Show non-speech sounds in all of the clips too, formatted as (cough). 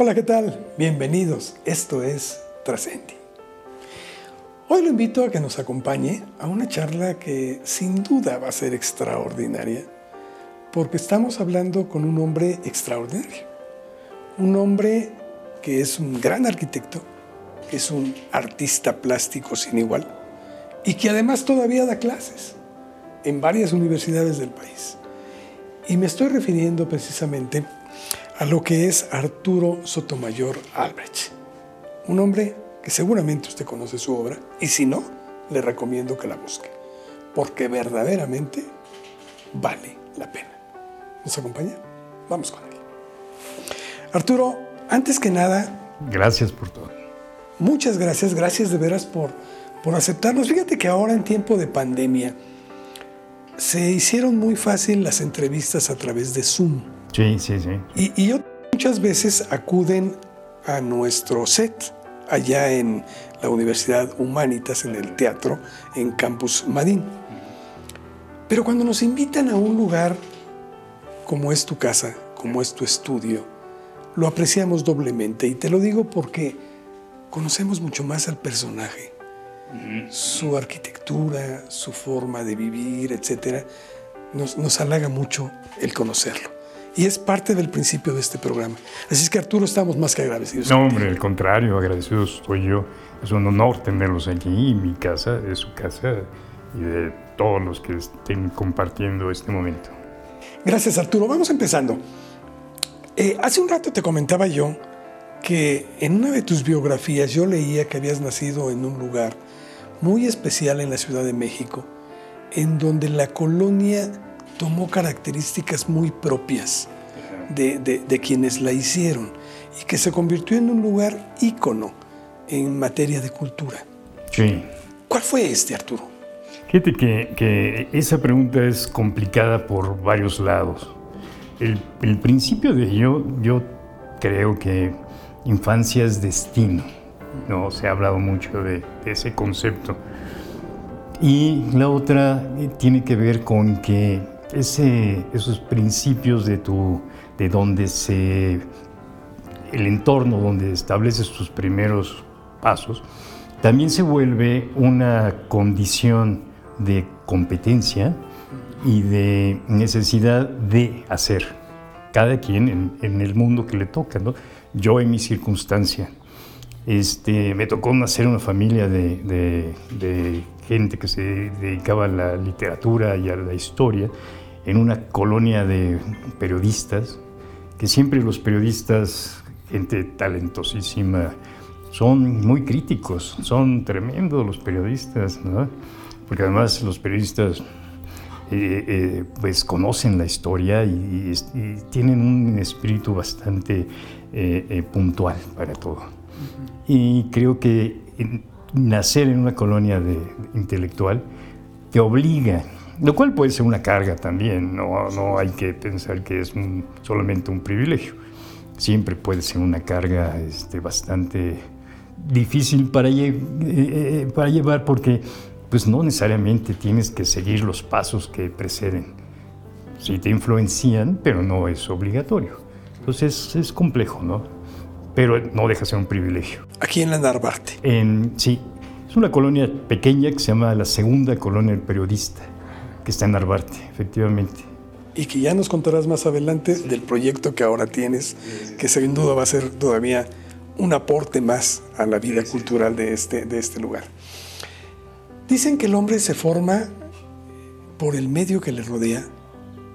Hola, ¿qué tal? Bienvenidos. Esto es Trascendi. Hoy lo invito a que nos acompañe a una charla que sin duda va a ser extraordinaria, porque estamos hablando con un hombre extraordinario. Un hombre que es un gran arquitecto, que es un artista plástico sin igual y que además todavía da clases en varias universidades del país. Y me estoy refiriendo precisamente a lo que es Arturo Sotomayor Albrecht, un hombre que seguramente usted conoce su obra y si no, le recomiendo que la busque, porque verdaderamente vale la pena. ¿Nos acompaña? Vamos con él. Arturo, antes que nada... Gracias por todo. Muchas gracias, gracias de veras por, por aceptarnos. Fíjate que ahora en tiempo de pandemia se hicieron muy fácil las entrevistas a través de Zoom. Sí, sí, sí. Y, muchas veces acuden a nuestro set allá en la Universidad Humanitas, en el teatro, en Campus Madín. Pero cuando nos invitan a un lugar como es tu casa, como es tu estudio, lo apreciamos doblemente. Y te lo digo porque conocemos mucho más al personaje, su arquitectura, su forma de vivir, etc. Nos, nos halaga mucho el conocerlo. Y es parte del principio de este programa. Así es que Arturo, estamos más que agradecidos. No, hombre, al contrario, agradecido estoy yo. Es un honor tenerlos aquí, en mi casa, de su casa y de todos los que estén compartiendo este momento. Gracias, Arturo. Vamos empezando. Eh, hace un rato te comentaba yo que en una de tus biografías yo leía que habías nacido en un lugar muy especial en la Ciudad de México, en donde la colonia tomó características muy propias de, de, de quienes la hicieron y que se convirtió en un lugar ícono en materia de cultura. Sí. ¿Cuál fue este, Arturo? Fíjate que, que esa pregunta es complicada por varios lados. El, el, principio de ello, yo creo que infancia es destino. ¿no? Se ha hablado mucho de, de ese concepto. Y la otra tiene que ver con que ese, esos principios de, tu, de donde se, el entorno donde estableces tus primeros pasos, también se vuelve una condición de competencia y de necesidad de hacer, cada quien en, el mundo que le toca. ¿no? Yo en mi circunstancia, este, me tocó nacer una familia de gente que se dedicaba a la literatura y a la historia, en una colonia de periodistas, que siempre los periodistas, gente talentosísima, son muy críticos, son tremendos los periodistas, ¿no? porque además los periodistas eh, eh, pues conocen la historia y, y, y, tienen un espíritu bastante eh, puntual para todo. Y creo que nacer en una colonia de, intelectual te obliga, lo cual puede ser una carga también, no, no hay que pensar que es solamente un privilegio, siempre puede ser una carga este, bastante difícil para, lle para llevar porque pues no necesariamente tienes que seguir los pasos que preceden. Sí te influencian, pero no es obligatorio. Entonces es complejo, ¿no? Pero no deja de ser un privilegio. Aquí en la Narvarte. En, sí, es una colonia pequeña que se llama la Segunda Colonia del Periodista, que está en Narvarte, efectivamente. Y que ya nos contarás más adelante sí. del proyecto que ahora tienes, que sin duda va a ser todavía un aporte más a la vida cultural de este, de este lugar. Dicen que el hombre se forma por el medio que le rodea,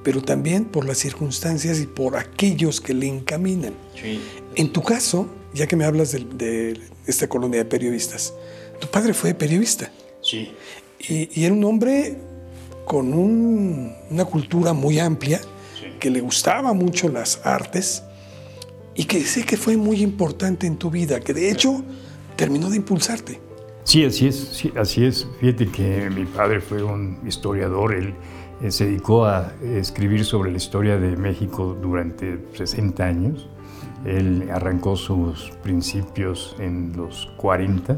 pero también por las circunstancias y por aquellos que le encaminan. Sí. En tu caso, ya que me hablas de, de, esta colonia de periodistas, tu padre fue periodista. Sí. Y, y era un hombre con un, una cultura muy amplia, sí. que le gustaba mucho las artes y que sé que fue muy importante en tu vida, que de hecho terminó de impulsarte. Sí, así es, sí, así es. Fíjate que mi padre fue un historiador, él, él, se dedicó a escribir sobre la historia de México durante 60 años. Él arrancó sus principios en los 40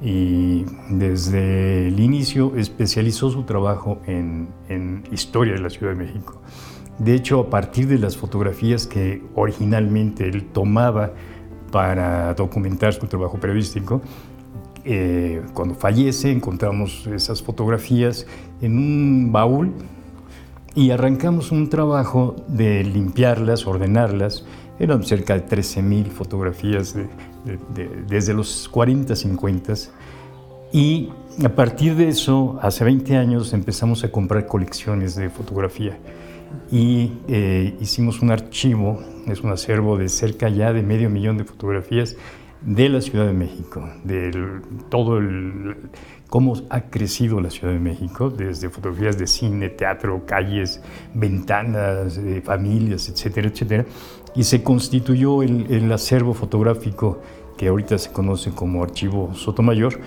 y desde el inicio especializó su trabajo en, en historia de la Ciudad de México. De hecho, a partir de las fotografías que originalmente él tomaba para documentar su trabajo periodístico, eh, cuando fallece encontramos esas fotografías en un baúl y arrancamos un trabajo de limpiarlas, ordenarlas. Eran cerca de 13.000 fotografías desde los 40, 50. Y a partir de eso, hace 20 años, empezamos a comprar colecciones de fotografía. Y eh, hicimos un archivo, es un acervo de cerca ya de medio millón de fotografías de la Ciudad de México, de todo el, cómo ha crecido la Ciudad de México, desde fotografías de cine, teatro, calles, ventanas, eh, familias, etcétera, etcétera, y se constituyó el, el, acervo fotográfico que ahorita se conoce como Archivo Sotomayor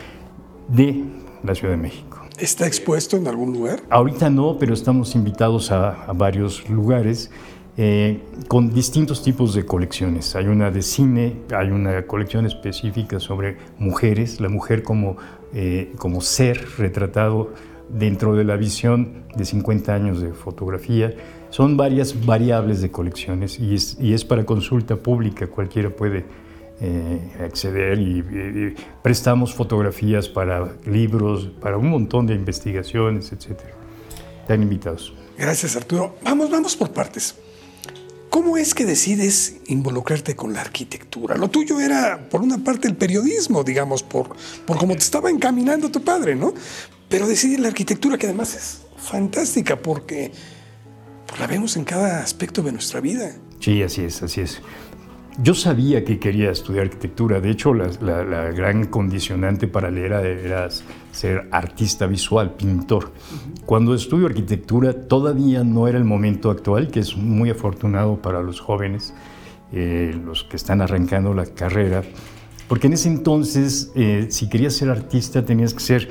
de la Ciudad de México. ¿Está expuesto en algún lugar? Ahorita no, pero estamos invitados a, a varios lugares. Eh, con distintos tipos de colecciones. Hay una de cine, hay una colección específica sobre mujeres, la mujer como, eh, como ser retratado dentro de la visión de 50 años de fotografía. Son varias variables de colecciones y es, y es para consulta pública, cualquiera puede eh, acceder y, prestamos fotografías para libros, para un montón de investigaciones, etc. Están invitados. Gracias Arturo. Vamos, vamos por partes. ¿Cómo es que decides involucrarte con la arquitectura? Lo tuyo era, por una parte, el periodismo, digamos, por, por cómo te estaba encaminando tu padre, ¿no? Pero decidir la arquitectura, que además es fantástica porque pues, la vemos en cada aspecto de nuestra vida. Sí, así es, así es. Yo sabía que quería estudiar arquitectura, de hecho la, la, la gran condicionante para leer era, era, ser artista visual, pintor. Cuando estudio arquitectura todavía no era el momento actual, que es muy afortunado para los jóvenes, eh, los que están arrancando la carrera, porque en ese entonces eh, si querías ser artista tenías que ser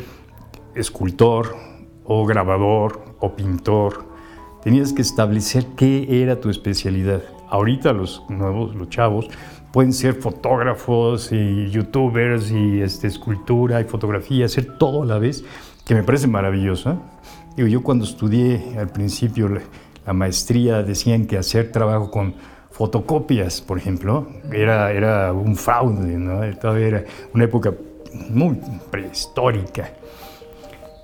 escultor o grabador o pintor, tenías que establecer qué era tu especialidad. Ahorita los nuevos, los chavos, pueden ser fotógrafos y youtubers y este, escultura y fotografía, hacer todo a la vez, que me parece maravilloso. Digo, yo cuando estudié al principio la, la, maestría decían que hacer trabajo con fotocopias, por ejemplo, era, era un fraude, ¿no? Todavía era una época muy prehistórica.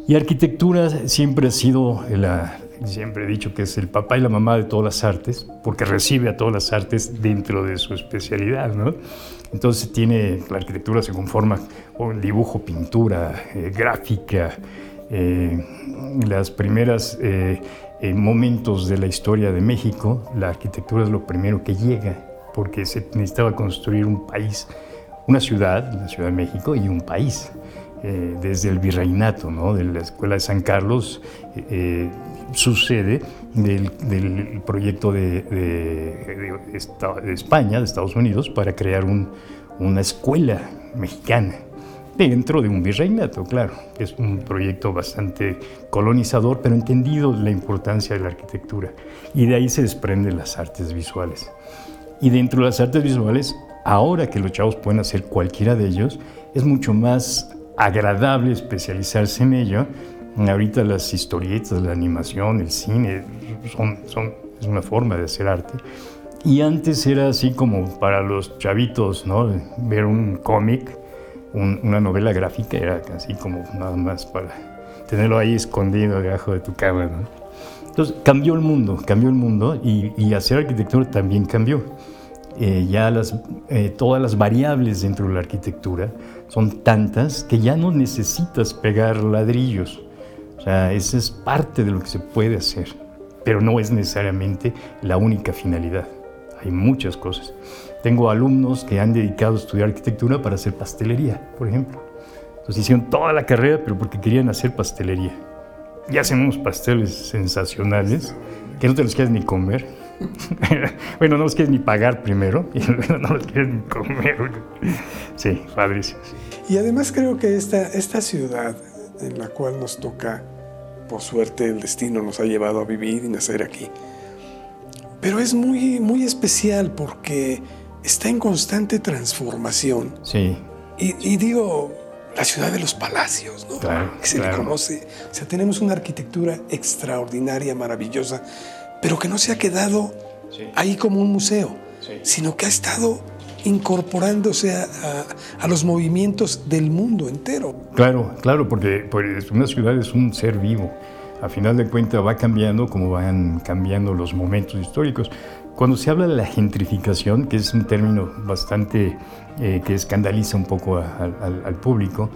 Y arquitectura siempre ha sido la, siempre he dicho que es el papá y la mamá de todas las artes, porque recibe a todas las artes dentro de su especialidad, ¿no? Entonces tiene, la arquitectura se conforma con dibujo, pintura, eh, gráfica, eh, las primeras eh, momentos de la historia de México, la arquitectura es lo primero que llega, porque se necesitaba construir un país, una ciudad, la Ciudad de México, y un país. Eh, desde el virreinato, ¿no? de la Escuela de San Carlos, eh, sucede del, del proyecto de, de, de, de, España, de Estados Unidos, para crear un, una escuela mexicana dentro de un virreinato, claro. Es un proyecto bastante colonizador, pero entendido la importancia de la arquitectura. Y de ahí se desprenden las artes visuales. Y dentro de las artes visuales, ahora que los chavos pueden hacer cualquiera de ellos, es mucho más agradable especializarse en ello. Ahorita las historietas, la animación, el cine, son, son, es una forma de hacer arte. Y antes era así como para los chavitos, ¿no? Ver un cómic, un, una novela gráfica, era así como nada más para tenerlo ahí escondido debajo de tu cama, ¿no? Entonces cambió el mundo, cambió el mundo y, y hacer arquitectura también cambió. Eh, ya eh, todas las variables dentro de la arquitectura son tantas que ya no necesitas pegar ladrillos. O sea, esa es parte de lo que se puede hacer, pero no es necesariamente la única finalidad. Hay muchas cosas. Tengo alumnos que han dedicado a estudiar arquitectura para hacer pastelería, por ejemplo. Entonces hicieron toda la carrera, pero porque querían hacer pastelería. Y hacen unos pasteles sensacionales que no te los quieres ni comer. (laughs) bueno, no los quieres ni pagar primero (laughs) y luego no los quieres ni comer. Sí, padrísimo. Y además creo que esta, esta ciudad en la cual nos toca, por suerte el destino nos ha llevado a vivir y nacer aquí, pero es muy, muy especial porque está en constante transformación. Sí. Y, y digo, la ciudad de los palacios, ¿no? Claro, que se claro. le conoce. O sea, tenemos una arquitectura extraordinaria, maravillosa, pero que no se ha quedado ahí como un museo, sino que ha estado incorporándose a, los movimientos del mundo entero. Claro, claro, porque pues, una ciudad es un ser vivo. A final de cuentas va cambiando como van cambiando los momentos históricos. Cuando se habla de la gentrificación, que es un término bastante eh, que escandaliza un poco al público,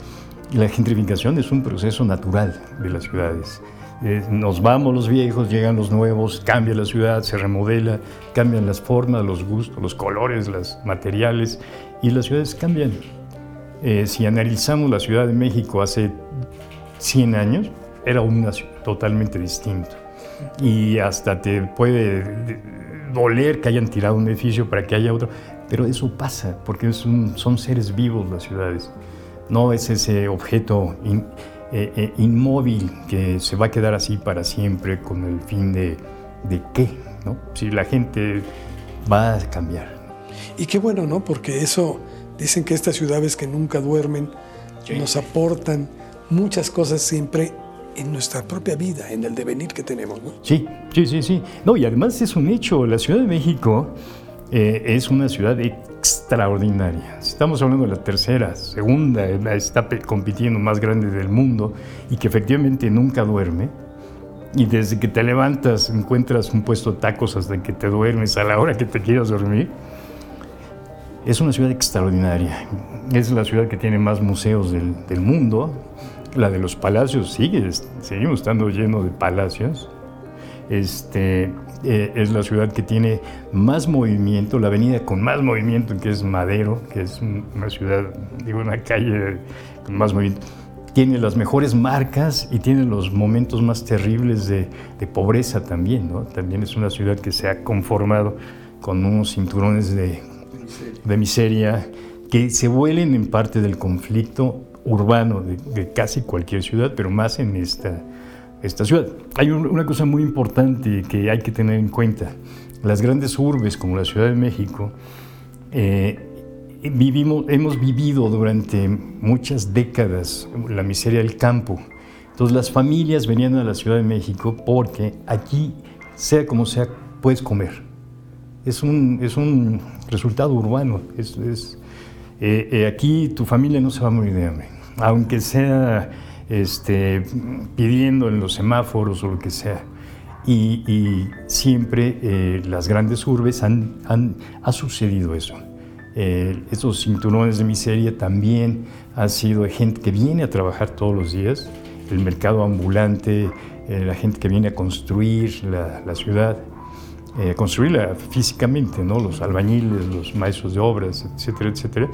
la gentrificación es un proceso natural de las ciudades. Eh, nos vamos los viejos, llegan los nuevos, cambia la ciudad, se remodela, cambian las formas, los gustos, los colores, los materiales y las ciudades cambian. Eh, si analizamos la Ciudad de México hace 100 años, era una ciudad totalmente distinta. Y hasta te puede doler que hayan tirado un edificio para que haya otro, pero eso pasa porque son seres vivos las ciudades. No es ese objeto eh, eh, inmóvil que se va a quedar así para siempre con el fin de, de qué, ¿no? Si la gente va a cambiar. Y qué bueno, ¿no? Porque eso, dicen que estas ciudades que nunca duermen nos aportan muchas cosas siempre en nuestra propia vida, en el devenir que tenemos, ¿no? Sí, sí, sí, sí. No, y además es un hecho, la Ciudad de México eh, es una ciudad extraordinaria. Estamos hablando de la tercera, segunda, está compitiendo más grande del mundo y que efectivamente nunca duerme. Y desde que te levantas encuentras un puesto de tacos hasta que te duermes a la hora que te quieras dormir. Es una ciudad extraordinaria. Es la ciudad que tiene más museos del, del mundo. La de los palacios sigue, seguimos estando lleno de palacios. Este, eh, es la ciudad que tiene más movimiento, la avenida con más movimiento, que es Madero, que es una ciudad, digo, una calle con más movimiento. Tiene las mejores marcas y tiene los momentos más terribles de, pobreza también, ¿no? También es una ciudad que se ha conformado con unos cinturones de, de miseria que se vuelen en parte del conflicto urbano de, de casi cualquier ciudad, pero más en esta, esta ciudad. Hay una cosa muy importante que hay que tener en cuenta. Las grandes urbes como la Ciudad de México, eh, vivimos, hemos vivido durante muchas décadas la miseria del campo. Entonces las familias venían a la Ciudad de México porque aquí, sea como sea, puedes comer. Es un, es un resultado urbano. Es, eh, eh, aquí tu familia no se va a morir de hambre. Aunque sea este, pidiendo en los semáforos o lo que sea. Y, siempre eh, las grandes urbes han, han ha sucedido eso. Eh, esos cinturones de miseria también han sido gente que viene a trabajar todos los días, el mercado ambulante, eh, la gente que viene a construir la, la ciudad, construirla físicamente, ¿no? los albañiles, los maestros de obras, etcétera, etcétera,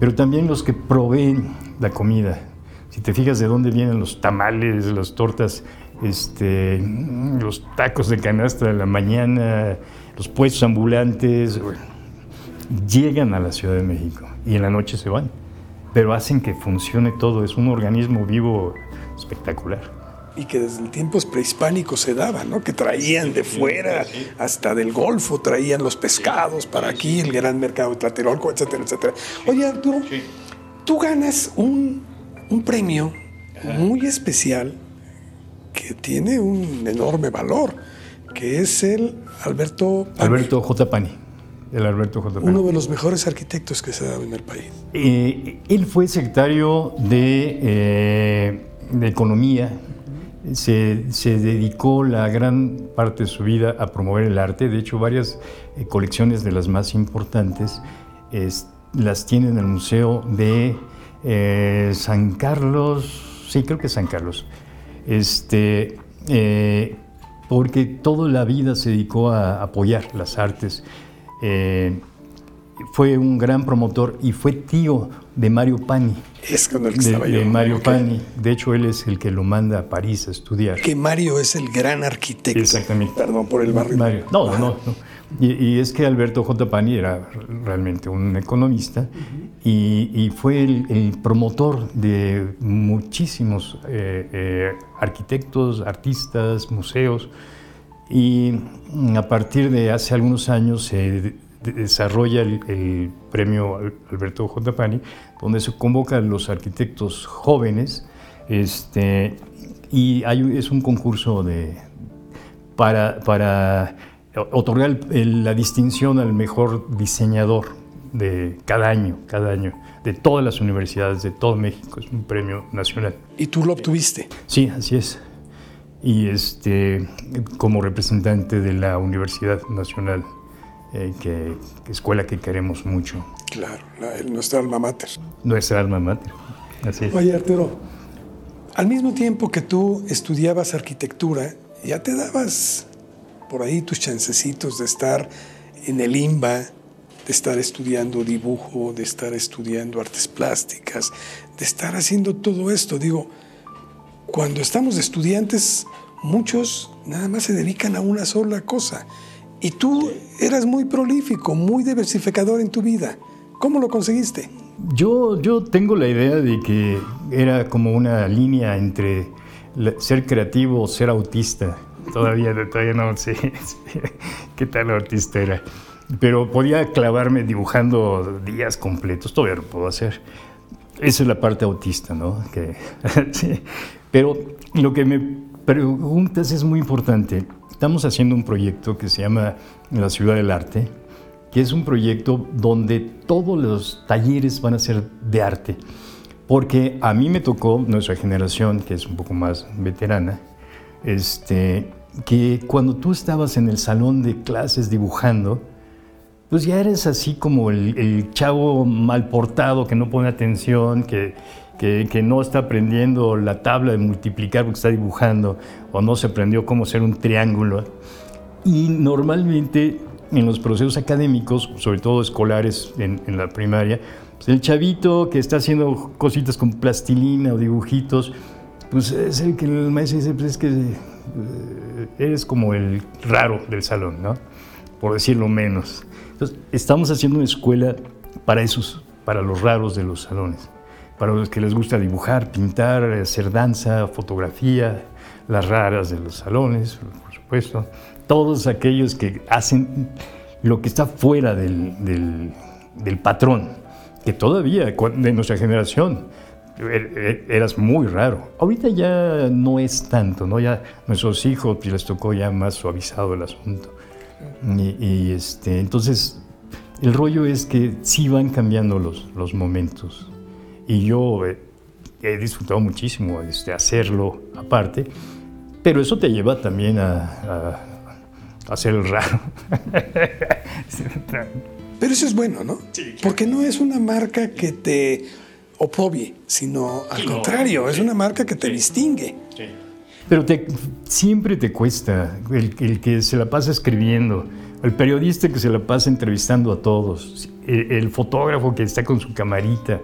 pero también los que proveen la comida, si te fijas de dónde vienen los tamales, las tortas, este, los tacos de canasta de la mañana, los puestos ambulantes, llegan a la Ciudad de México y en la noche se van. Pero hacen que funcione todo, es un organismo vivo espectacular y que desde tiempos prehispánicos se daba, ¿no? Que traían de fuera, hasta del Golfo, traían los pescados para aquí, el gran mercado de Tlatelolco, etcétera, etcétera. Oye, Arturo, tú ganas un un premio muy especial que tiene un enorme valor, que es el Alberto Alberto J. Pani. El Alberto J. Uno de los mejores arquitectos que se ha dado en el país. Eh, él fue secretario de, eh, de Economía. Se, se, dedicó la gran parte de su vida a promover el arte. De hecho, varias eh, colecciones de las más importantes las tiene en el Museo de eh, San Carlos, sí, creo que San Carlos, este, eh, porque toda la vida se dedicó a apoyar las artes. Eh, fue un gran promotor y fue tío de Mario Pani. Es con el que estaba de, Mario Pani. De hecho, él es el que lo manda a París a estudiar. Que Mario es el gran arquitecto. Exactamente. Perdón por el barrio. Mario. No, no, no. Y, es que Alberto J. Pani era realmente un economista y, fue el, promotor de muchísimos eh, eh, arquitectos, artistas, museos. Y a partir de hace algunos años se desarrolla el, premio Alberto J. Pani, donde se convoca a los arquitectos jóvenes este, y hay, es un concurso de, para, para otorgar la distinción al mejor diseñador de cada año, cada año, de todas las universidades de todo México. Es un premio nacional. ¿Y tú lo obtuviste? Sí, así es. Y este, como representante de la Universidad Nacional, eh, que, escuela que queremos mucho. Claro, nuestra alma mater. Nuestra alma mater, así es. Oye, Arturo, al mismo tiempo que tú estudiabas arquitectura, ya te dabas por ahí tus chancecitos de estar en el IMBA, de estar estudiando dibujo, de estar estudiando artes plásticas, de estar haciendo todo esto. Digo, cuando estamos estudiantes, muchos nada más se dedican a una sola cosa. Y tú eras muy prolífico, muy diversificador en tu vida. ¿Cómo lo conseguiste? Yo, yo tengo la idea de que era como una línea entre ser creativo o ser autista. Todavía, todavía no sé qué tal autista era. Pero podía clavarme dibujando días completos. Todavía lo puedo hacer. Esa es la parte autista, ¿no? Que, (laughs) Pero lo que me preguntas es muy importante. Estamos haciendo un proyecto que se llama La Ciudad del Arte que es un proyecto donde todos los talleres van a ser de arte. Porque a mí me tocó, nuestra generación, que es un poco más veterana, este, que cuando tú estabas en el salón de clases dibujando, pues ya eres así como el, chavo mal portado que no pone atención, que, que, que, no está aprendiendo la tabla de multiplicar porque está dibujando, o no se aprendió cómo hacer un triángulo. Y normalmente en los procesos académicos, sobre todo escolares en, la primaria, pues el chavito que está haciendo cositas con plastilina o dibujitos, pues es el que el maestro dice, pues es que eres como el raro del salón, ¿no? Por decirlo menos. Entonces, estamos haciendo una escuela para esos, para los raros de los salones, para los que les gusta dibujar, pintar, hacer danza, fotografía, las raras de los salones, por supuesto todos aquellos que hacen lo que está fuera del, patrón, que todavía de nuestra generación er, er, eras muy raro. Ahorita ya no es tanto, ¿no? Ya nuestros hijos les tocó ya más suavizado el asunto. Y, este, entonces, el rollo es que sí van cambiando los, los momentos. Y yo he, disfrutado muchísimo este, hacerlo aparte, pero eso te lleva también a hacer el raro. (laughs) Pero eso es bueno, ¿no? Sí, Porque no es una marca que te opobie, sino al contrario, es una marca que te distingue. Sí. Pero te, siempre te cuesta el, el, que se la pasa escribiendo, el periodista que se la pasa entrevistando a todos, el, fotógrafo que está con su camarita.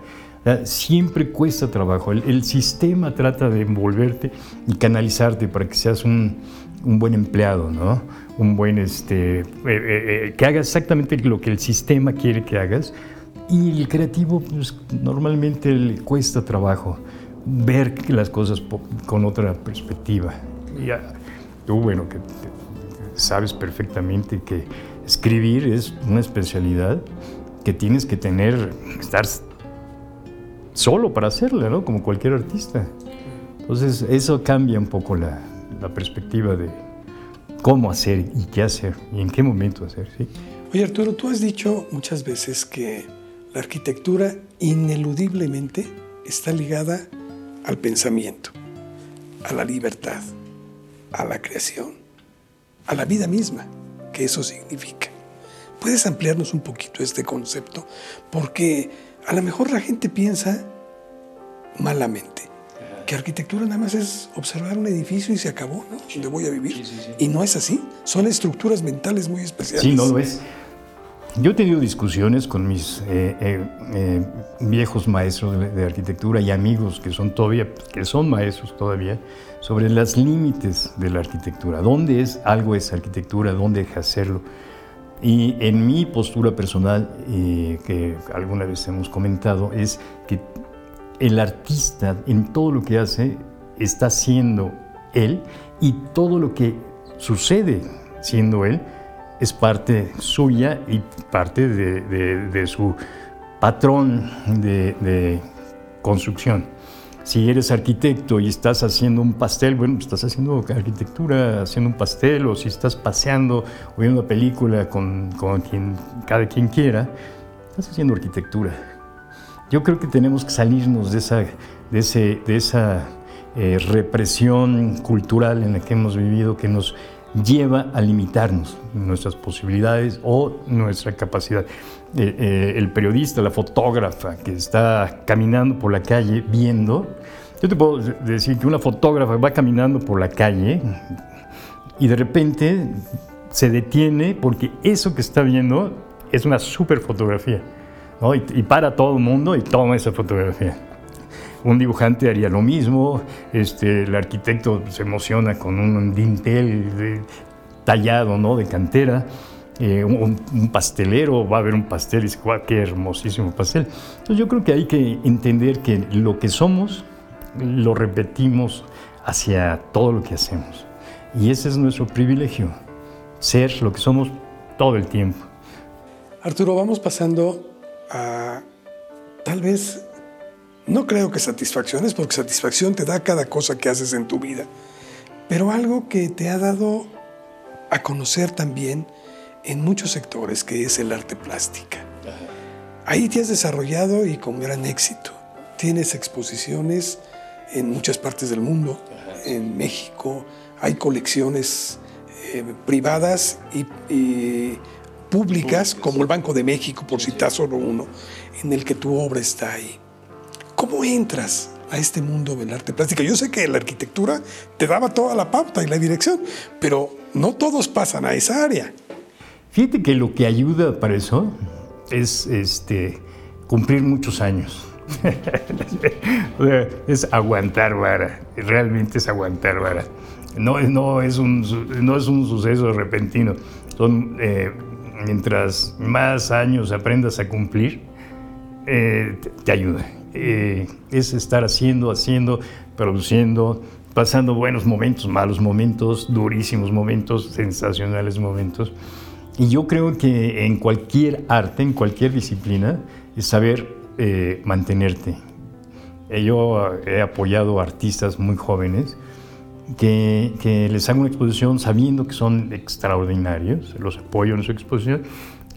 Siempre cuesta trabajo. El, el, sistema trata de envolverte y canalizarte para que seas un, un buen empleado, ¿no? Un buen, este, eh, eh, eh, que hagas exactamente lo que el sistema quiere que hagas. Y el creativo, pues, normalmente le cuesta trabajo ver las cosas con otra perspectiva. Y tú, bueno, sabes perfectamente que escribir es una especialidad que tienes que tener, estar solo para hacerla, ¿no? Como cualquier artista. Entonces, eso cambia un poco la, la perspectiva de cómo hacer y qué hacer y en qué momento hacer. ¿sí? Oye Arturo, tú has dicho muchas veces que la arquitectura ineludiblemente está ligada al pensamiento, a la libertad, a la creación, a la vida misma, que eso significa. ¿Puedes ampliarnos un poquito este concepto? Porque a lo mejor la gente piensa malamente que arquitectura nada más es observar un edificio y se acabó, ¿no? Donde voy a vivir. Y no es así. Son estructuras mentales muy especiales. Sí, no lo es. Yo he tenido discusiones con mis eh, eh, eh, viejos maestros de, arquitectura y amigos que son todavía, que son maestros todavía, sobre los límites de la arquitectura. ¿Dónde es algo es arquitectura? ¿Dónde hacerlo? Y en mi postura personal, que alguna vez hemos comentado, es que el artista en todo lo que hace está siendo él y todo lo que sucede siendo él es parte suya y parte de, su patrón de, construcción. Si eres arquitecto y estás haciendo un pastel, bueno, pues estás haciendo arquitectura, haciendo un pastel, o si estás paseando o viendo una película con, con quien, cada quien quiera, estás haciendo arquitectura. Yo creo que tenemos que salirnos de esa, de ese, de esa eh, represión cultural en la que hemos vivido que nos lleva a limitarnos nuestras posibilidades o nuestra capacidad. Eh, eh, el periodista, la fotógrafa que está caminando por la calle viendo, yo te puedo decir que una fotógrafa va caminando por la calle y de repente se detiene porque eso que está viendo es una super fotografía. Y, y, para todo el mundo y toma esa fotografía. Un dibujante haría lo mismo, este, el arquitecto se emociona con un dintel tallado ¿no? de cantera. Eh, un, pastelero va a ver un pastel y dice, qué hermosísimo pastel. Entonces yo creo que hay que entender que lo que somos lo repetimos hacia todo lo que hacemos. Y ese es nuestro privilegio, ser lo que somos todo el tiempo. Arturo, vamos pasando a tal vez, no creo que satisfacciones, porque satisfacción te da cada cosa que haces en tu vida, pero algo que te ha dado a conocer también en muchos sectores, que es el arte plástica. Ahí te has desarrollado y con gran éxito. Tienes exposiciones en muchas partes del mundo, en México, hay colecciones eh, privadas y, públicas, como el Banco de México, por citar solo uno, en el que tu obra está ahí. ¿Cómo entras a este mundo del arte plástica? Yo sé que la arquitectura te daba toda la pauta y la dirección, pero no todos pasan a esa área. Fíjate que lo que ayuda para eso es este, cumplir muchos años. (laughs) es aguantar vara, realmente es aguantar vara. No, no, es, un, no es un suceso repentino. Son, eh, mientras más años aprendas a cumplir, eh, te, ayuda. Eh, es estar haciendo, haciendo, produciendo, pasando buenos momentos, malos momentos, durísimos momentos, sensacionales momentos. Y yo creo que en cualquier arte, en cualquier disciplina, es saber eh, mantenerte. Eh, yo he apoyado artistas muy jóvenes que, que, les hago una exposición sabiendo que son extraordinarios, los apoyo en su exposición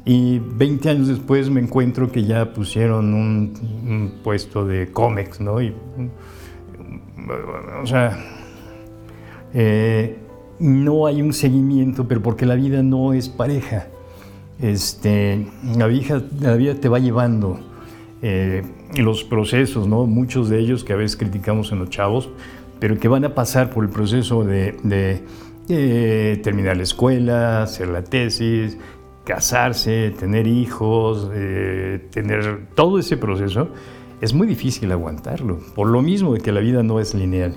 y 20 años después me encuentro que ya pusieron un, puesto de cómics, ¿no? Y, o sea, eh, no hay un seguimiento, pero porque la vida no es pareja. Este, la, vida, la vida te va llevando eh, los procesos, ¿no? muchos de ellos que a veces criticamos en los chavos, pero que van a pasar por el proceso de, eh, terminar la escuela, hacer la tesis, casarse, tener hijos, eh, tener todo ese proceso, es muy difícil aguantarlo, por lo mismo de que la vida no es lineal.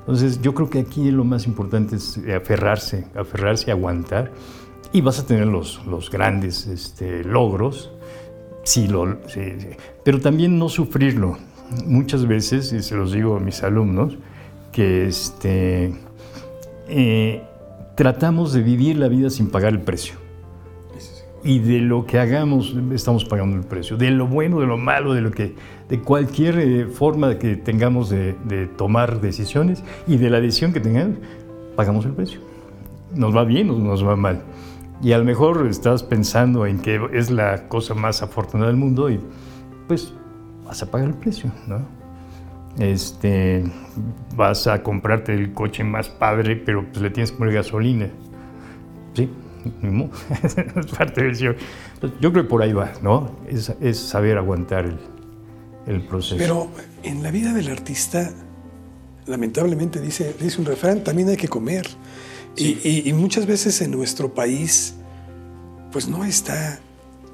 Entonces yo creo que aquí lo más importante es aferrarse, aferrarse, aguantar y vas a tener los, los grandes este, logros, sí, lo, pero también no sufrirlo. Muchas veces, y se los digo a mis alumnos, que este, eh, tratamos de vivir la vida sin pagar el precio. Y de lo que hagamos estamos pagando el precio. De lo bueno, de lo malo, de lo que de cualquier eh, forma que tengamos de, tomar decisiones y de la decisión que tengamos, pagamos el precio. Nos va bien o nos va mal. Y a lo mejor estás pensando en que es la cosa más afortunada del mundo y pues vas a pagar el precio, ¿no? Este, vas a comprarte el coche más padre, pero pues le tienes que poner gasolina. Sí, es (laughs) parte del Yo creo que por ahí va, ¿no? Es, es saber aguantar el, el proceso. Pero en la vida del artista, lamentablemente dice, dice un refrán, también hay que comer. Y, muchas veces en nuestro país, pues no está,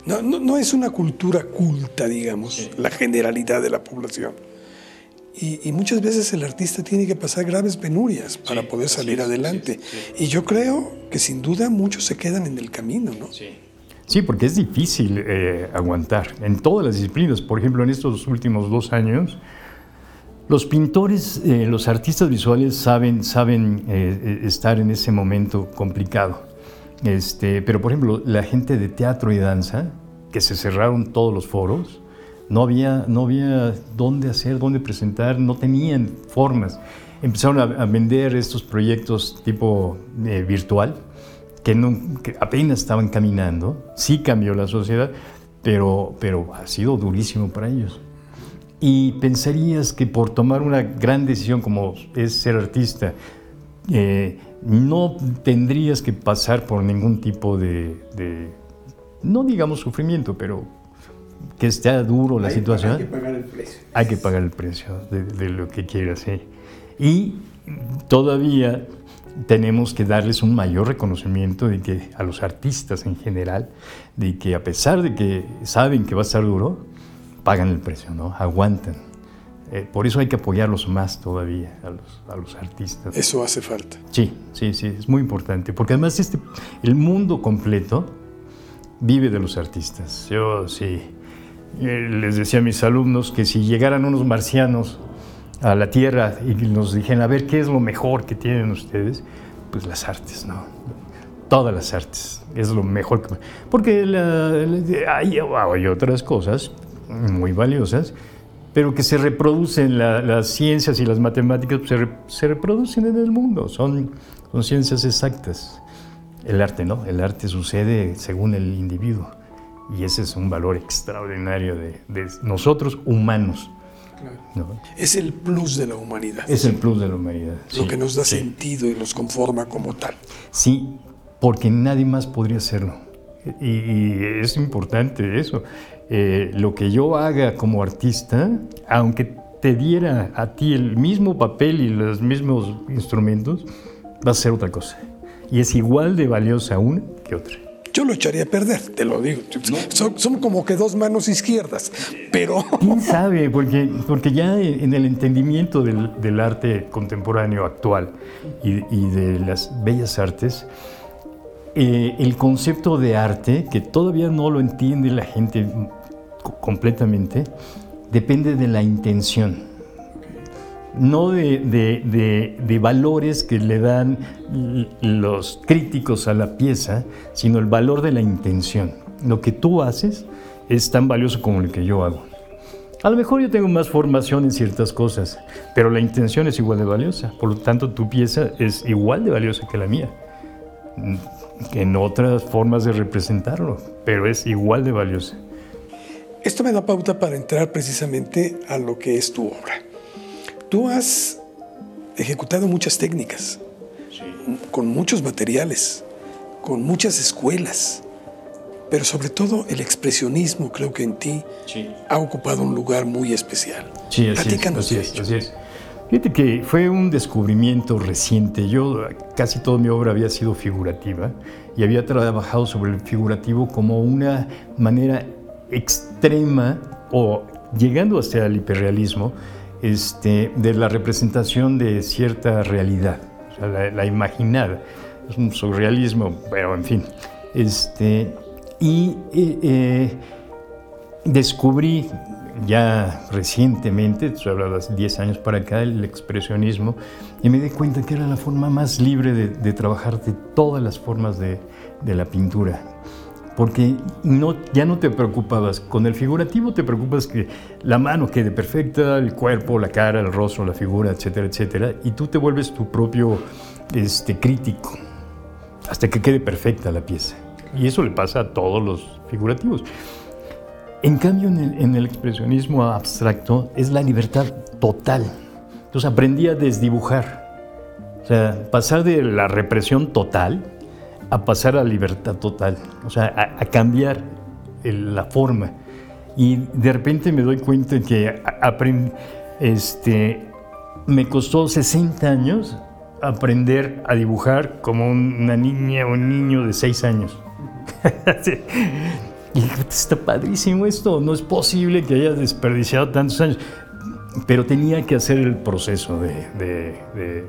no, no, es una cultura culta, digamos, la generalidad de la población. Y, muchas veces el artista tiene que pasar graves penurias para poder salir adelante. Y yo creo que sin duda muchos se quedan en el camino, ¿no? Sí. Sí, porque es difícil eh, aguantar en todas las disciplinas. Por ejemplo, en estos últimos dos años, los pintores, eh, los artistas visuales saben, saben eh, estar en ese momento complicado. Este, pero, por ejemplo, la gente de teatro y danza, que se cerraron todos los foros, No había, no había dónde hacer, dónde presentar, no tenían formas. Empezaron a, vender estos proyectos tipo eh, virtual, que, apenas estaban caminando. Sí cambió la sociedad, pero, pero ha sido durísimo para ellos. Y pensarías que por tomar una gran decisión como es ser artista, eh, no tendrías que pasar por ningún tipo de, no digamos sufrimiento, pero que esté duro la situación. Hay que pagar el precio. Hay que pagar el precio de, lo que quieras. Y todavía tenemos que darles un mayor reconocimiento de que a los artistas en general, de que a pesar de que saben que va a estar duro, pagan el precio, ¿no? Aguantan. Eh, por eso hay que apoyarlos más todavía a los, a los, artistas. Eso hace falta. Sí, sí, sí, es muy importante, porque además este, el mundo completo vive de los artistas. Yo sí, eh, les decía a mis alumnos que si llegaran unos marcianos a la Tierra y nos dijeran, a ver, ¿qué es lo mejor que tienen ustedes? Pues las artes, ¿no? Todas las artes, es lo mejor que... Porque hay, hay otras cosas muy valiosas, pero que se reproducen, las ciencias y las matemáticas pues, se, reproducen en el mundo, son ciencias exactas. El arte no, el arte sucede según el individuo y ese es un valor extraordinario de, nosotros humanos. Es el plus de la humanidad. Es el plus de la humanidad. Lo que nos da sentido y nos conforma como tal. Sí, porque nadie más podría hacerlo. y es importante eso. Eh, lo que yo haga como artista, aunque te diera a ti el mismo papel y los mismos instrumentos, va a ser otra cosa. Y es igual de valiosa una que otra. Yo lo echaría a perder, te lo digo. Son, como que dos manos izquierdas, pero... ¿Quién sabe? Porque, porque ya en el entendimiento del, arte contemporáneo actual y, de las bellas artes, eh, el concepto de arte, que todavía no lo entiende la gente completamente, depende de la intención, no de, valores que le dan los críticos a la pieza, sino el valor de la intención. Lo que tú haces es tan valioso como lo que yo hago. A lo mejor yo tengo más formación en ciertas cosas, pero la intención es igual de valiosa. Por lo tanto, tu pieza es igual de valiosa que la mía. En otras formas de representarlo, pero es igual de valiosa. Esto me da pauta para entrar precisamente a lo que es tu obra. Tú has ejecutado muchas técnicas, con muchos materiales, con muchas escuelas, pero sobre todo el expresionismo creo que en ti ha ocupado un lugar muy especial. Sí, así es, así es, Fíjate que fue un descubrimiento reciente. Yo casi toda mi obra había sido figurativa y había trabajado sobre el figurativo como una manera extrema o llegando hasta el hiperrealismo este, de la representación de cierta realidad, o sea, la, imaginada. Es un surrealismo, pero en fin. Este, y eh, eh, descubrí ya recientemente, estoy hablando hace 10 años para acá, el expresionismo, y me di cuenta que era la forma más libre de, trabajar de todas las formas de, de la pintura porque no, ya no te preocupabas. Con el figurativo te preocupas que la mano quede perfecta, el cuerpo, la cara, el rostro, la figura, etcétera, etcétera, y tú te vuelves tu propio este, crítico hasta que quede perfecta la pieza. Y eso le pasa a todos los figurativos. En cambio, en el, en el expresionismo abstracto es la libertad total. Entonces aprendí a desdibujar. O sea, pasar de la represión total, a pasar a libertad total, o sea, a, cambiar la forma. Y de repente me doy cuenta que este, me costó 60 años aprender a dibujar como una niña o un niño de 6 años. (laughs) y está padrísimo esto, no es posible que haya desperdiciado tantos años. Pero tenía que hacer el proceso de,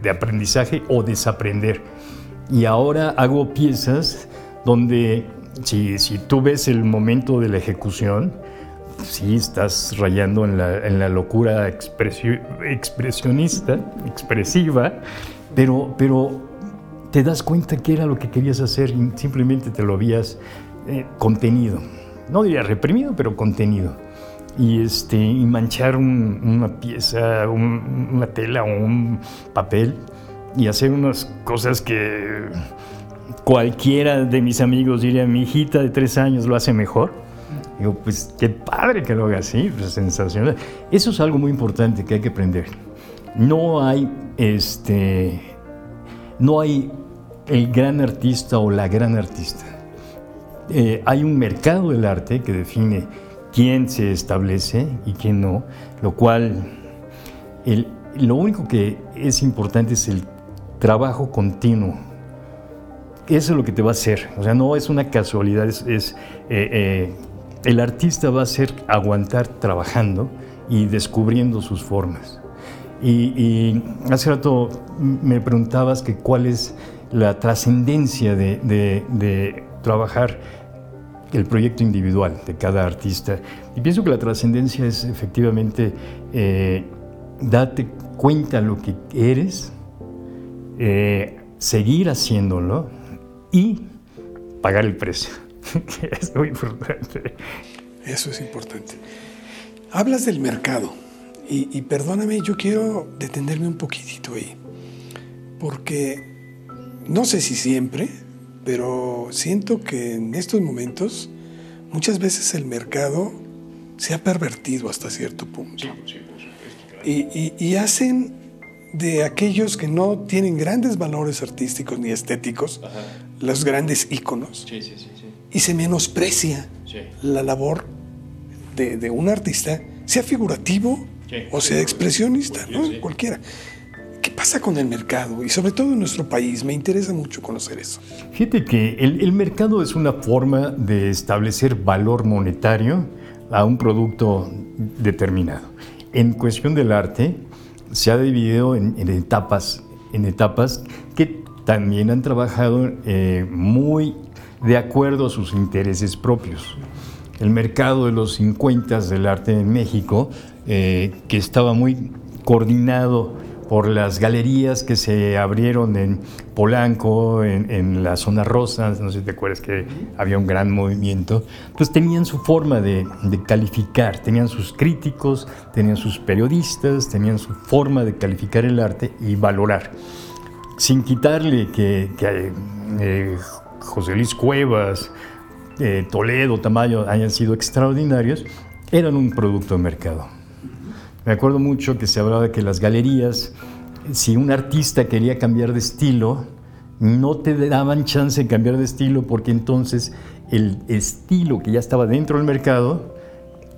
de aprendizaje o desaprender. Y ahora hago piezas donde si, si tú ves el momento de la ejecución, sí estás rayando en la, en la locura expresionista, expresiva, pero, pero te das cuenta que era lo que querías hacer y simplemente te lo habías eh, contenido. No diría reprimido, pero contenido. y, este, y manchar una pieza, una tela o un papel y hacer unas cosas que cualquiera de mis amigos diría, mi hijita de tres años lo hace mejor. Digo, pues qué padre que lo haga así, pues sensacional. Eso es algo muy importante que hay que aprender. No hay, este, no hay el gran artista o la gran artista. Eh, hay un mercado del arte que define quién se establece y quién no, lo cual el, lo único que es importante es el trabajo continuo. Eso es lo que te va a hacer. O sea, no es una casualidad, es, eh, eh, el artista va a ser aguantar trabajando y descubriendo sus formas. Y, hace rato me preguntabas que cuál es la trascendencia de, trabajar el proyecto individual de cada artista. Y pienso que la trascendencia es efectivamente eh, date cuenta lo que eres, eh, seguir haciéndolo y pagar el precio, (laughs) que es muy importante. Eso es importante. Hablas del mercado y, perdóname, yo quiero detenerme un poquitito ahí, porque no sé si siempre, pero siento que en estos momentos muchas veces el mercado se ha pervertido hasta cierto punto. y, hacen de aquellos que no tienen grandes valores artísticos ni estéticos, los grandes íconos, y se menosprecia la labor de, un artista, sea figurativo o sea expresionista, ¿no? cualquiera. ¿Qué pasa con el mercado? Y sobre todo en nuestro país, me interesa mucho conocer eso. Fíjate que el, mercado es una forma de establecer valor monetario a un producto determinado. En cuestión del arte, se ha dividido en, etapas, en etapas que también han trabajado eh, muy de acuerdo a sus intereses propios. El mercado de los 50 del arte en México, eh, que estaba muy coordinado por las galerías que se abrieron en Polanco, en, la zona rosa, no sé si te acuerdas que había un gran movimiento, pues tenían su forma de, calificar, tenían sus críticos, tenían sus periodistas, tenían su forma de calificar el arte y valorar. Sin quitarle que, eh, José Luis Cuevas, eh, Toledo, Tamayo hayan sido extraordinarios, eran un producto de mercado. Me acuerdo mucho que se hablaba de que las galerías, si un artista quería cambiar de estilo, no te daban chance de cambiar de estilo porque entonces el estilo que ya estaba dentro del mercado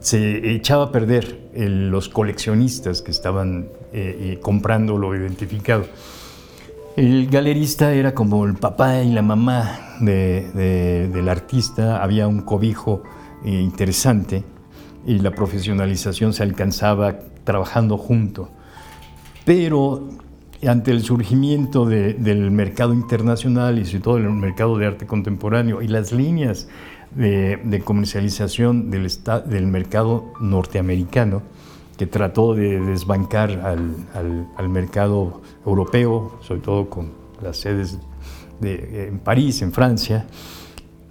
se echaba a perder los coleccionistas que estaban eh, eh, comprando lo identificado. El galerista era como el papá y la mamá del artista, había un cobijo eh, interesante y la profesionalización se alcanzaba trabajando junto. Pero ante el surgimiento del mercado internacional y sobre todo el mercado de arte contemporáneo y las líneas de, comercialización del, mercado norteamericano, que trató de desbancar al, mercado europeo, sobre todo con las sedes de, en París, en Francia,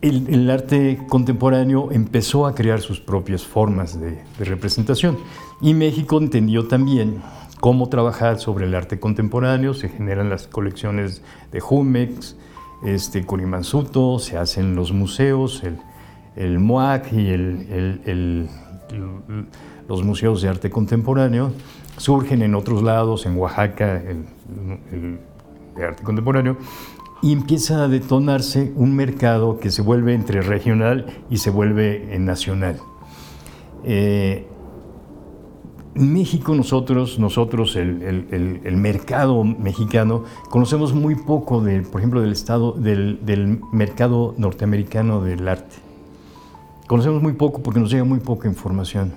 el, arte contemporáneo empezó a crear sus propias formas de, representación. Y México entendió también cómo trabajar sobre el arte contemporáneo. Se generan las colecciones de Jumex, este, se hacen los museos, el, el MOAC y el, los museos de arte contemporáneo. Surgen en otros lados, en Oaxaca, el, de arte contemporáneo y empieza a detonarse un mercado que se vuelve entre regional y se vuelve nacional. Eh, México nosotros, nosotros el, mercado mexicano, conocemos muy poco, de, por ejemplo, del, estado, del, del, mercado norteamericano del arte. Conocemos muy poco porque nos llega muy poca información.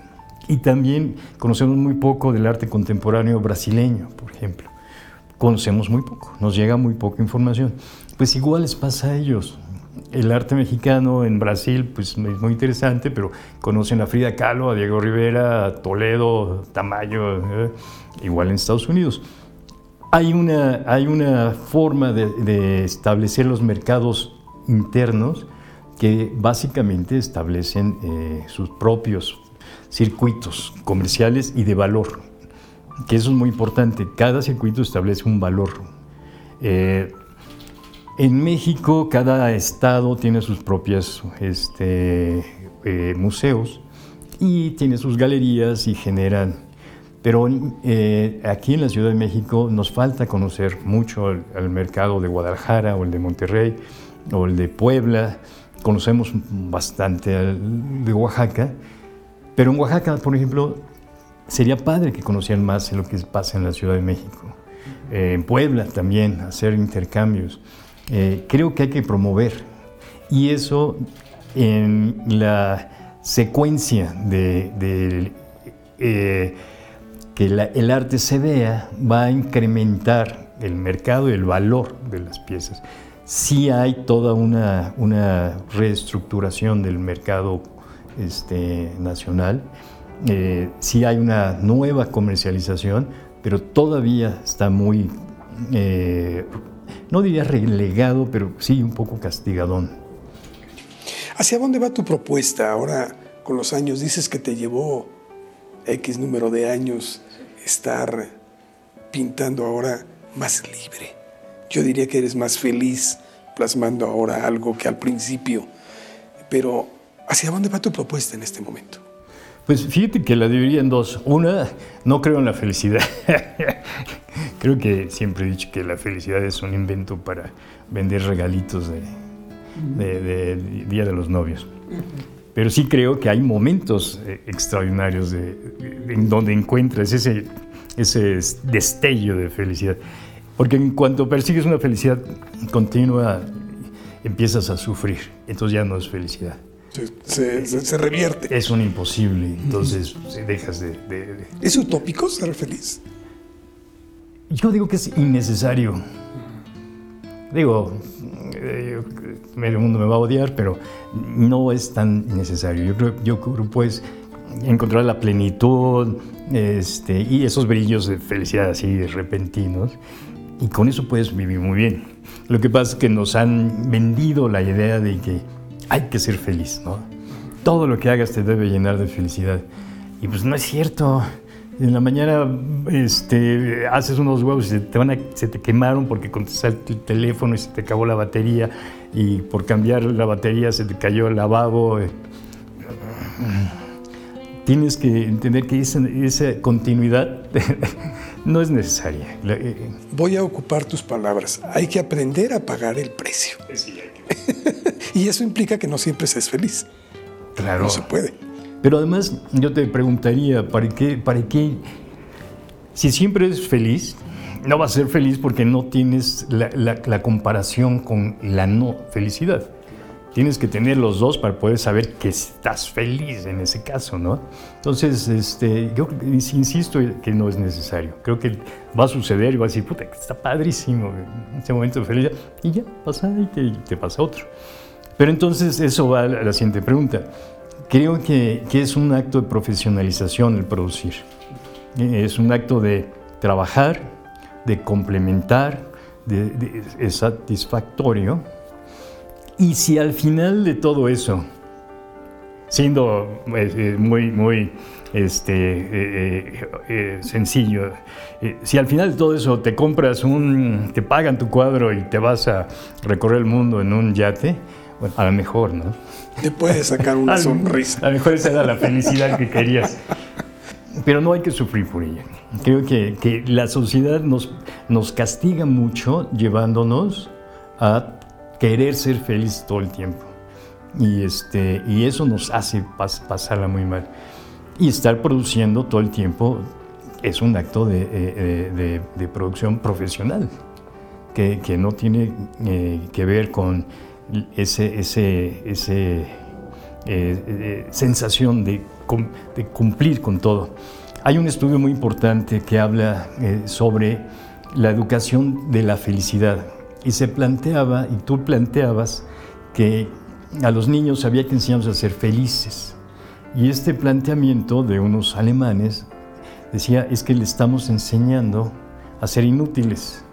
Y también conocemos muy poco del arte contemporáneo brasileño, por ejemplo conocemos muy poco, nos llega muy poca información. Pues igual les pasa a ellos. El arte mexicano en Brasil pues es muy interesante, pero conocen a Frida Kahlo, a Diego Rivera, a Toledo, Tamayo, ¿eh? igual en Estados Unidos. Hay una, hay una forma de, establecer los mercados internos que básicamente establecen eh, sus propios circuitos comerciales y de valor, que eso es muy importante. Cada circuito establece un valor. Eh, en México, cada estado tiene sus propios este, eh, museos y tiene sus galerías y generan. Pero eh, aquí en la Ciudad de México nos falta conocer mucho el, mercado de Guadalajara o el de Monterrey o el de Puebla. Conocemos bastante el de Oaxaca, pero en Oaxaca, por ejemplo, sería padre que conocieran más lo que pasa en la Ciudad de México. Eh, en Puebla también, hacer intercambios. Eh, creo que hay que promover. Y eso en la secuencia de, eh, que el arte se vea va a incrementar el mercado y el valor de las piezas. Sí hay toda una, reestructuración del mercado este, nacional, eh, sí hay una nueva comercialización, pero todavía está muy no diría relegado, pero sí un poco castigadón. ¿Hacia dónde va tu propuesta ahora con los años? Dices que te llevó X número de años estar pintando ahora más libre. Yo diría que eres más feliz plasmando ahora algo que al principio. Pero, ¿hacia dónde va tu propuesta en este momento? Pues fíjate que la dividiría en dos. Una, no creo en la felicidad. (laughs) creo que siempre he dicho que la felicidad es un invento para vender regalitos de, Día de los Novios. Pero sí creo que hay momentos eh, extraordinarios en donde encuentras ese, ese destello de felicidad. Porque en cuanto persigues una felicidad continua, empiezas a sufrir. Entonces ya no es felicidad se, revierte. Es un imposible, entonces dejas de, ¿Es utópico ser feliz? Yo digo que es innecesario. Digo, eh, medio mundo me va a odiar, pero no es tan necesario. Yo creo, yo creo puedes encontrar la plenitud este, y esos brillos de felicidad así repentinos, y con eso puedes vivir muy bien. Lo que pasa es que nos han vendido la idea de que hay que ser feliz, ¿no? Todo lo que hagas te debe llenar de felicidad. Y pues no es cierto. En la mañana este, haces unos huevos y se te, van se te quemaron porque contestaste el teléfono y se te acabó la batería y por cambiar la batería se te cayó el lavabo. Tienes que entender que esa, esa continuidad (laughs) no es necesaria. Eh, Voy a ocupar tus palabras. Hay que aprender a pagar el precio. Sí, hay que... (laughs) Y eso implica que no siempre se es feliz. Claro. No se puede. Pero además, yo te preguntaría, ¿para qué, para qué? Si siempre eres feliz, no vas a ser feliz porque no tienes la, la, comparación con la no felicidad. Tienes que tener los dos para poder saber que estás feliz en ese caso, ¿no? Entonces, este, yo insisto que no es necesario. Creo que va a suceder y va a decir, puta, está padrísimo ese momento de felicidad. Y ya pasa y te, te pasa otro. Pero entonces eso va a la siguiente pregunta. Creo que, es un acto de profesionalización el producir. Es un acto de trabajar, de complementar, de, es satisfactorio. Y si al final de todo eso, siendo eh, eh, muy, muy este, eh, sencillo, si al final de todo eso te compras un, te pagan tu cuadro y te vas a recorrer el mundo en un yate, bueno, a lo mejor, ¿no? Te puedes sacar una (laughs) sonrisa. A lo mejor esa era la felicidad que querías. Pero no hay que sufrir por ella. Creo que, que la sociedad nos, nos castiga mucho llevándonos a querer ser felices todo el tiempo. Y, este, y eso nos hace pasarla muy mal. Y estar produciendo todo el tiempo es un acto de, eh, de, de, producción profesional, que, que no tiene eh, que ver con ese, ese, ese eh, eh, sensación de, cumplir con todo. Hay un estudio muy importante que habla eh, sobre la educación de la felicidad y se planteaba, y tú planteabas, que a los niños había que enseñarlos a ser felices. Y este planteamiento de unos alemanes decía, es que le estamos enseñando a ser inútiles,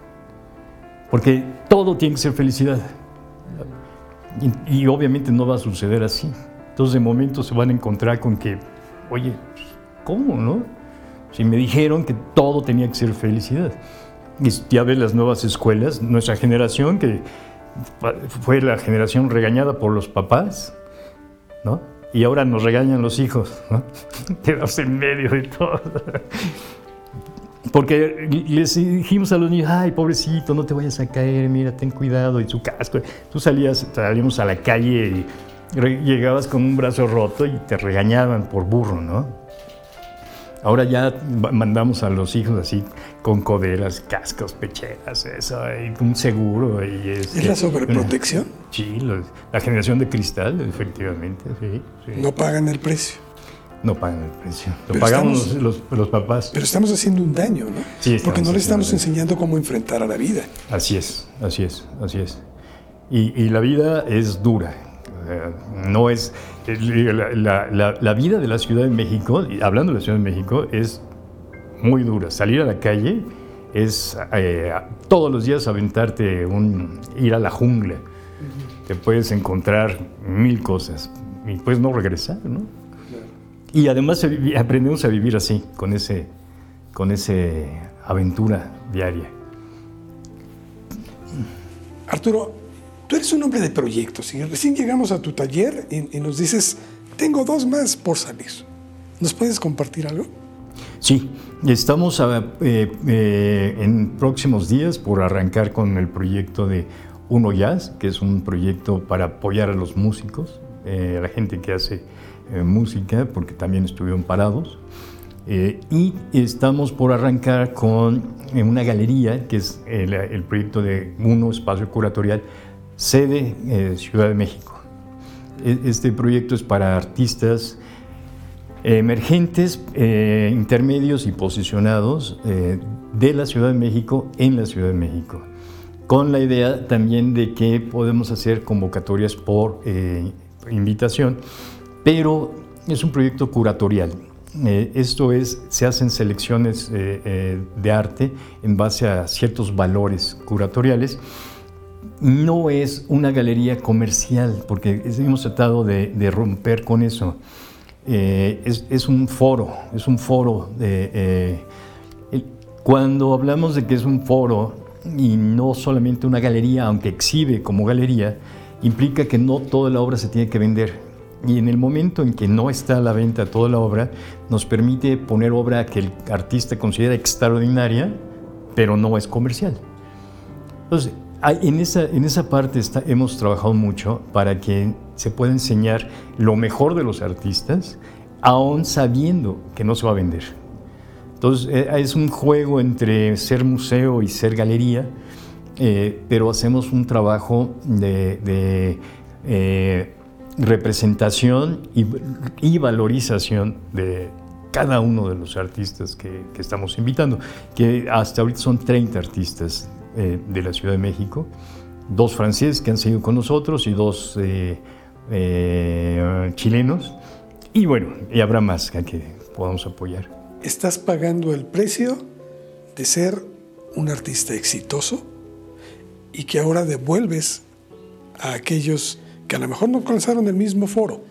porque todo tiene que ser felicidad. Y, obviamente no va a suceder así. Entonces de momento se van a encontrar con que, oye, pues, ¿cómo, no? Si me dijeron que todo tenía que ser felicidad. Y ya ves las nuevas escuelas, nuestra generación, que fue la generación regañada por los papás, ¿no? Y ahora nos regañan los hijos, ¿no? (laughs) Quedamos en medio de todo. Porque les dijimos a los niños, ay, pobrecito, no te vayas a caer, mira, ten cuidado, y su casco. Tú salías, salíamos a la calle y llegabas con un brazo roto y te regañaban por burro, ¿no? Ahora ya mandamos a los hijos así con coderas, cascos, pecheras, eso, y un seguro. Y es, ¿Es la sobreprotección? Sí, la generación de cristal, efectivamente. No pagan el precio. No pagan el precio. Lo pagamos los, los, papás. Pero estamos haciendo un daño, ¿no? Sí, Porque no le estamos enseñando cómo enfrentar a la vida. Así es, así es, así es. Y, y la vida es dura no es. La, vida de la Ciudad de México, hablando de la Ciudad de México, es muy dura. Salir a la calle es eh, todos los días aventarte, un, ir a la jungla. Te puedes encontrar mil cosas y puedes no regresar, ¿no? Y además aprendemos a vivir así, con ese, con ese aventura diaria. Arturo, Tú eres un hombre de proyectos y recién llegamos a tu taller y, nos dices, tengo dos más por salir. ¿Nos puedes compartir algo? Sí, estamos eh, eh, en próximos días por arrancar con el proyecto de Uno Jazz, que es un proyecto para apoyar a los músicos, eh, a la gente que hace música, porque también estuvieron parados. y estamos por arrancar con una galería, que es el, el proyecto de Uno Espacio Curatorial, sede eh, Ciudad de México. E, este proyecto es para artistas emergentes, eh, intermedios y posicionados eh, de la Ciudad de México en la Ciudad de México, con la idea también de que podemos hacer convocatorias por invitación, pero es un proyecto curatorial. esto es, se hacen selecciones de arte en base a ciertos valores curatoriales no es una galería comercial, porque hemos tratado de, romper con eso. Eh, es, un foro, es un foro. Eh, cuando hablamos de que es un foro y no solamente una galería, aunque exhibe como galería, implica que no toda la obra se tiene que vender. Y en el momento en que no está a la venta toda la obra, nos permite poner obra que el artista considera extraordinaria, pero no es comercial. Entonces, en esa, en esa parte hemos trabajado mucho para que se pueda enseñar lo mejor de los artistas, aún sabiendo que no se va a vender. Entonces eh, es un juego entre ser museo y ser galería, eh, pero hacemos un trabajo de, eh, representación y, valorización de cada uno de los artistas que, estamos invitando, que hasta ahorita son 30 artistas eh, de la Ciudad de México, dos franceses que han seguido con nosotros y dos eh, eh, chilenos. Y bueno, y habrá más que, que podamos apoyar. ¿Estás pagando el precio de ser un artista exitoso y que ahora devuelves a aquellos que a lo mejor no alcanzaron el mismo foro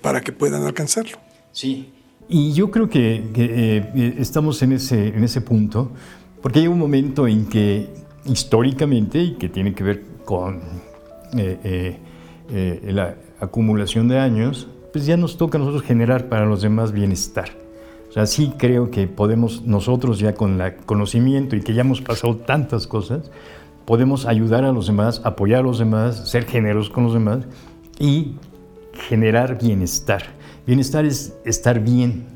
para que puedan alcanzarlo? Sí. Y yo creo que, estamos en ese, en ese punto, porque hay un momento en que históricamente y que tiene que ver con eh, eh, eh, la acumulación de años, pues ya nos toca a nosotros generar para los demás bienestar. O sea, sí creo que podemos nosotros ya con el conocimiento y que ya hemos pasado tantas cosas, podemos ayudar a los demás, apoyar a los demás, ser generosos con los demás y generar bienestar. Bienestar es estar bien.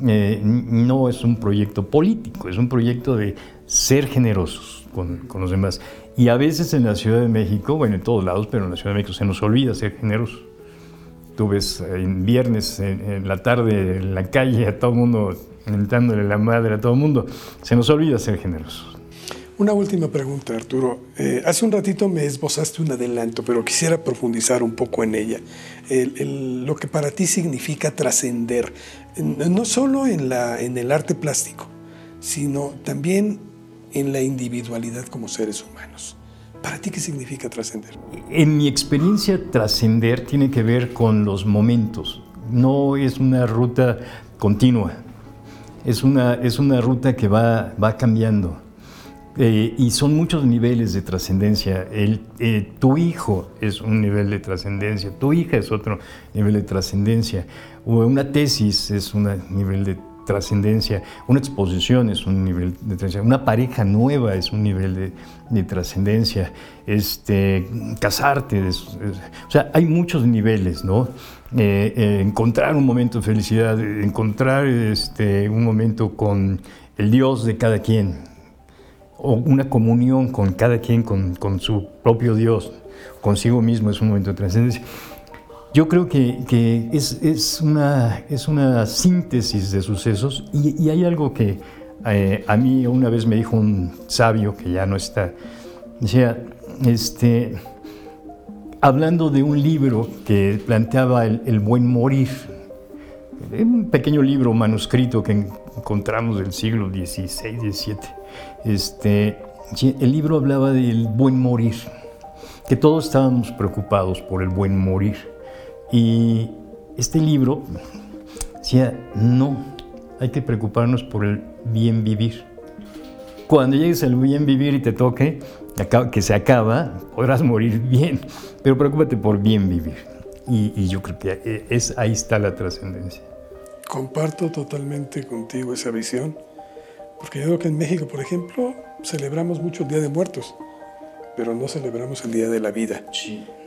no es un proyecto político, es un proyecto de ser generosos con, los demás. Y a veces en la Ciudad de México, bueno, en todos lados, pero en la Ciudad de México se nos olvida ser generosos. Tú ves en viernes, en, la tarde, en la calle, a todo el mundo, mentándole la madre a todo el mundo. Se nos olvida ser generosos. Una última pregunta, Arturo. Eh, hace un ratito me esbozaste un adelanto, pero quisiera profundizar un poco en ella. lo que para ti significa trascender, no solo en, en el arte plástico, sino también en la individualidad como seres humanos. ¿Para ti qué significa trascender? En mi experiencia, trascender tiene que ver con los momentos. No es una ruta continua. Es una, es una ruta que va, va cambiando. Eh, y son muchos niveles de trascendencia. Eh, tu hijo es un nivel de trascendencia, tu hija es otro nivel de trascendencia, una tesis es un nivel de trascendencia, una exposición es un nivel de trascendencia, una pareja nueva es un nivel de, trascendencia, este, casarte, o sea, hay muchos niveles, ¿no? Eh, encontrar un momento de felicidad, encontrar este, un momento con el Dios de cada quien, o una comunión con cada quien, con, con su propio Dios, consigo mismo, es un momento de trascendencia. Yo creo que, que es, es, una, es una síntesis de sucesos y, hay algo que eh, a mí una vez me dijo un sabio que ya no está, decía, este, hablando de un libro que planteaba el, el buen morir, un pequeño libro manuscrito que encontramos del siglo XVI, XVII, este, el libro hablaba del buen morir, que todos estábamos preocupados por el buen morir. Y este libro decía, no, hay que preocuparnos por el bien vivir. Cuando llegues al bien vivir y te toque, que se acaba, podrás morir bien, pero preocúpate por bien vivir. Y, y yo creo que es, ahí está la trascendencia. Comparto totalmente contigo esa visión porque yo creo que en México, por ejemplo, celebramos mucho el Día de Muertos, pero no celebramos el Día de la Vida.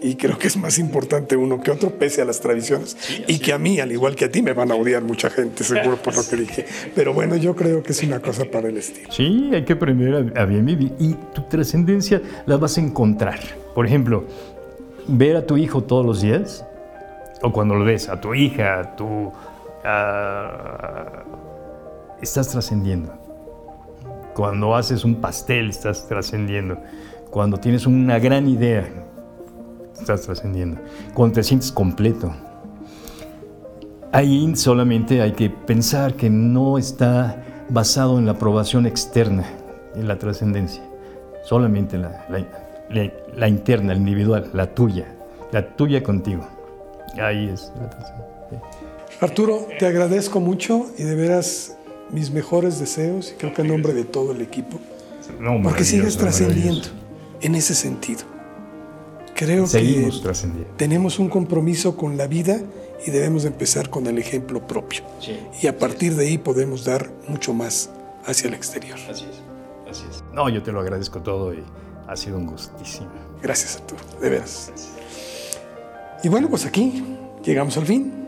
Y creo que es más importante uno que otro, pese a las tradiciones. y que a mí, al igual que a ti, me van a odiar mucha gente, seguro por lo que dije. Pero bueno, yo creo que es una cosa para el estilo. Sí, hay que aprender a, bien vivir. Y tu trascendencia la vas a encontrar. Por ejemplo, ver a tu hijo todos los días, o cuando lo ves, a tu hija, a tu... estás trascendiendo cuando haces un pastel estás trascendiendo. Cuando tienes una gran idea, estás trascendiendo. Cuando te sientes completo. Ahí solamente hay que pensar que no está basado en la aprobación externa, en la trascendencia. Solamente la, la, interna, la individual, la tuya. La tuya contigo. Ahí es la trascendencia. Arturo, te agradezco mucho y de veras mis mejores deseos y creo que en nombre de todo el equipo, porque sigues trascendiendo en ese sentido. Creo Seguimos que trascendiendo. tenemos un compromiso con la vida y debemos de empezar con el ejemplo propio. y a partir de ahí podemos dar mucho más hacia el exterior. Así es, así es. No, yo te lo agradezco todo y ha sido un gustísimo. Gracias a tú, de veras. Y bueno, pues aquí llegamos al fin.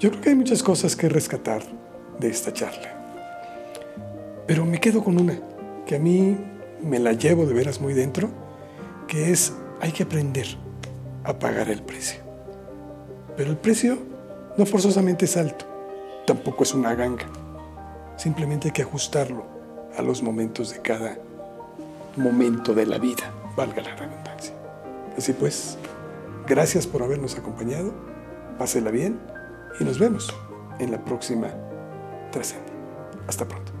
Yo creo que hay muchas cosas que rescatar de esta charla. Pero me quedo con una, que a mí me la llevo de veras muy dentro, que es hay que aprender a pagar el precio. Pero el precio no forzosamente es alto, tampoco es una ganga. Simplemente hay que ajustarlo a los momentos de cada momento de la vida, valga la redundancia. Así pues, gracias por habernos acompañado, pásela bien y nos vemos en la próxima Trascendi. Hasta pronto.